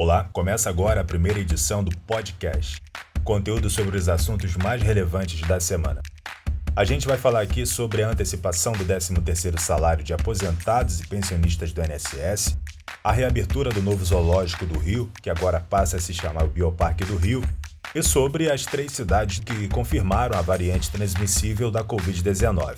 Olá, começa agora a primeira edição do podcast. Conteúdo sobre os assuntos mais relevantes da semana. A gente vai falar aqui sobre a antecipação do 13º salário de aposentados e pensionistas do INSS, a reabertura do novo zoológico do Rio, que agora passa a se chamar o Bioparque do Rio, e sobre as três cidades que confirmaram a variante transmissível da Covid-19.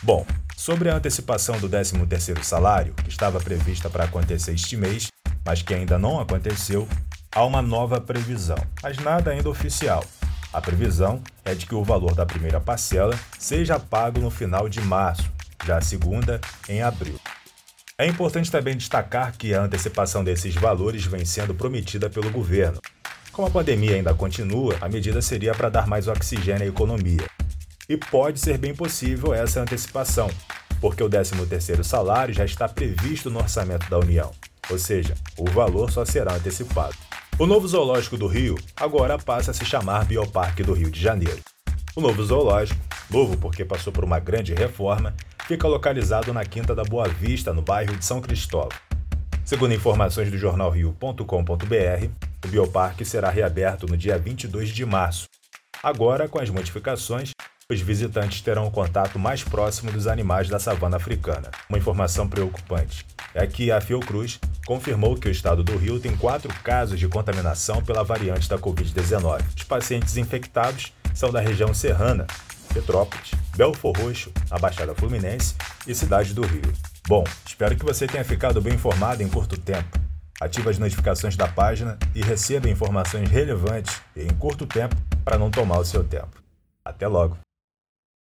Bom, sobre a antecipação do 13º salário, que estava prevista para acontecer este mês, mas que ainda não aconteceu, há uma nova previsão, mas nada ainda oficial. A previsão é de que o valor da primeira parcela seja pago no final de março, já a segunda em abril. É importante também destacar que a antecipação desses valores vem sendo prometida pelo governo. Como a pandemia ainda continua, a medida seria para dar mais oxigênio à economia. E pode ser bem possível essa antecipação, porque o 13º salário já está previsto no orçamento da União ou seja, o valor só será antecipado. O novo zoológico do Rio agora passa a se chamar Bioparque do Rio de Janeiro. O novo zoológico, novo porque passou por uma grande reforma, fica localizado na Quinta da Boa Vista, no bairro de São Cristóvão. Segundo informações do jornalrio.com.br, o bioparque será reaberto no dia 22 de março. Agora, com as modificações, os visitantes terão um contato mais próximo dos animais da savana africana. Uma informação preocupante é que a Fiocruz confirmou que o estado do Rio tem quatro casos de contaminação pela variante da Covid-19. Os pacientes infectados são da região serrana, Petrópolis, Belfor Roxo, a Baixada Fluminense e Cidade do Rio. Bom, espero que você tenha ficado bem informado em curto tempo. Ative as notificações da página e receba informações relevantes em curto tempo para não tomar o seu tempo. Até logo!